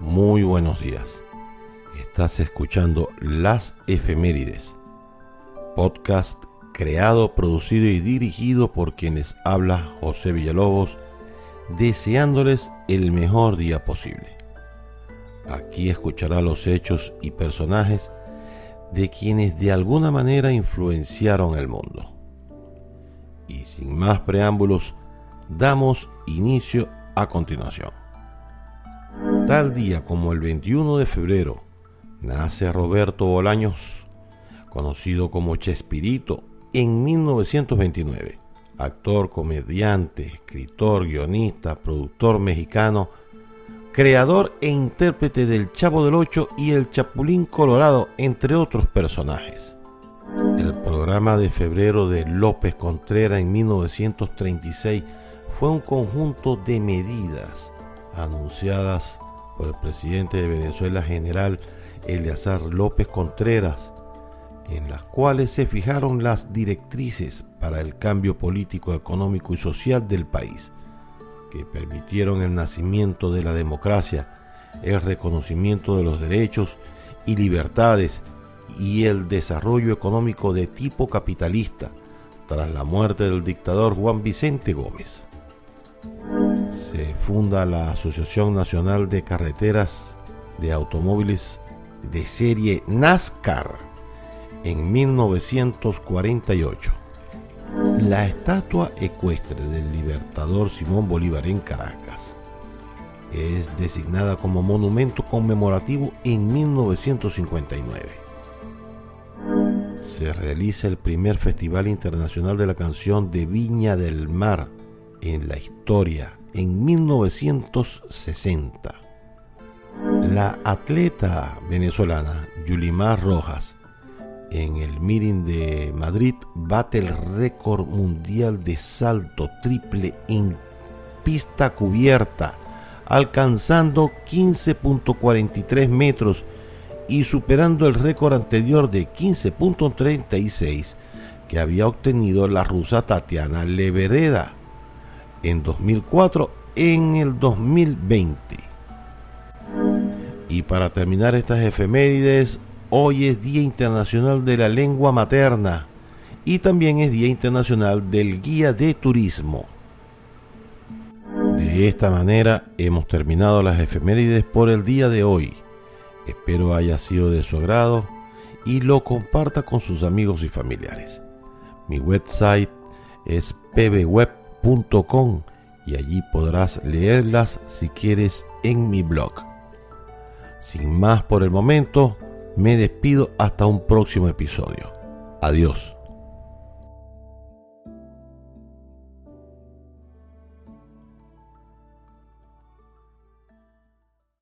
Muy buenos días. Estás escuchando Las Efemérides, podcast creado, producido y dirigido por quienes habla José Villalobos, deseándoles el mejor día posible. Aquí escuchará los hechos y personajes de quienes de alguna manera influenciaron el mundo. Y sin más preámbulos, damos inicio a continuación. Tal día como el 21 de febrero nace Roberto Bolaños, conocido como Chespirito, en 1929. Actor, comediante, escritor, guionista, productor mexicano, creador e intérprete del Chavo del Ocho y el Chapulín Colorado, entre otros personajes. El programa de febrero de López Contreras en 1936 fue un conjunto de medidas anunciadas por el presidente de Venezuela, general Eleazar López Contreras, en las cuales se fijaron las directrices para el cambio político, económico y social del país, que permitieron el nacimiento de la democracia, el reconocimiento de los derechos y libertades y el desarrollo económico de tipo capitalista tras la muerte del dictador Juan Vicente Gómez se funda la Asociación Nacional de Carreteras de Automóviles de serie NASCAR en 1948. La estatua ecuestre del libertador Simón Bolívar en Caracas es designada como monumento conmemorativo en 1959. Se realiza el primer Festival Internacional de la Canción de Viña del Mar en la historia en 1960. La atleta venezolana Yulimar Rojas en el meeting de Madrid bate el récord mundial de salto triple en pista cubierta, alcanzando 15.43 metros y superando el récord anterior de 15.36 que había obtenido la rusa Tatiana Levereda en 2004 en el 2020. Y para terminar estas efemérides, hoy es Día Internacional de la Lengua Materna y también es Día Internacional del Guía de Turismo. De esta manera hemos terminado las efemérides por el día de hoy. Espero haya sido de su agrado y lo comparta con sus amigos y familiares. Mi website es pbweb y allí podrás leerlas si quieres en mi blog. Sin más por el momento, me despido hasta un próximo episodio. Adiós.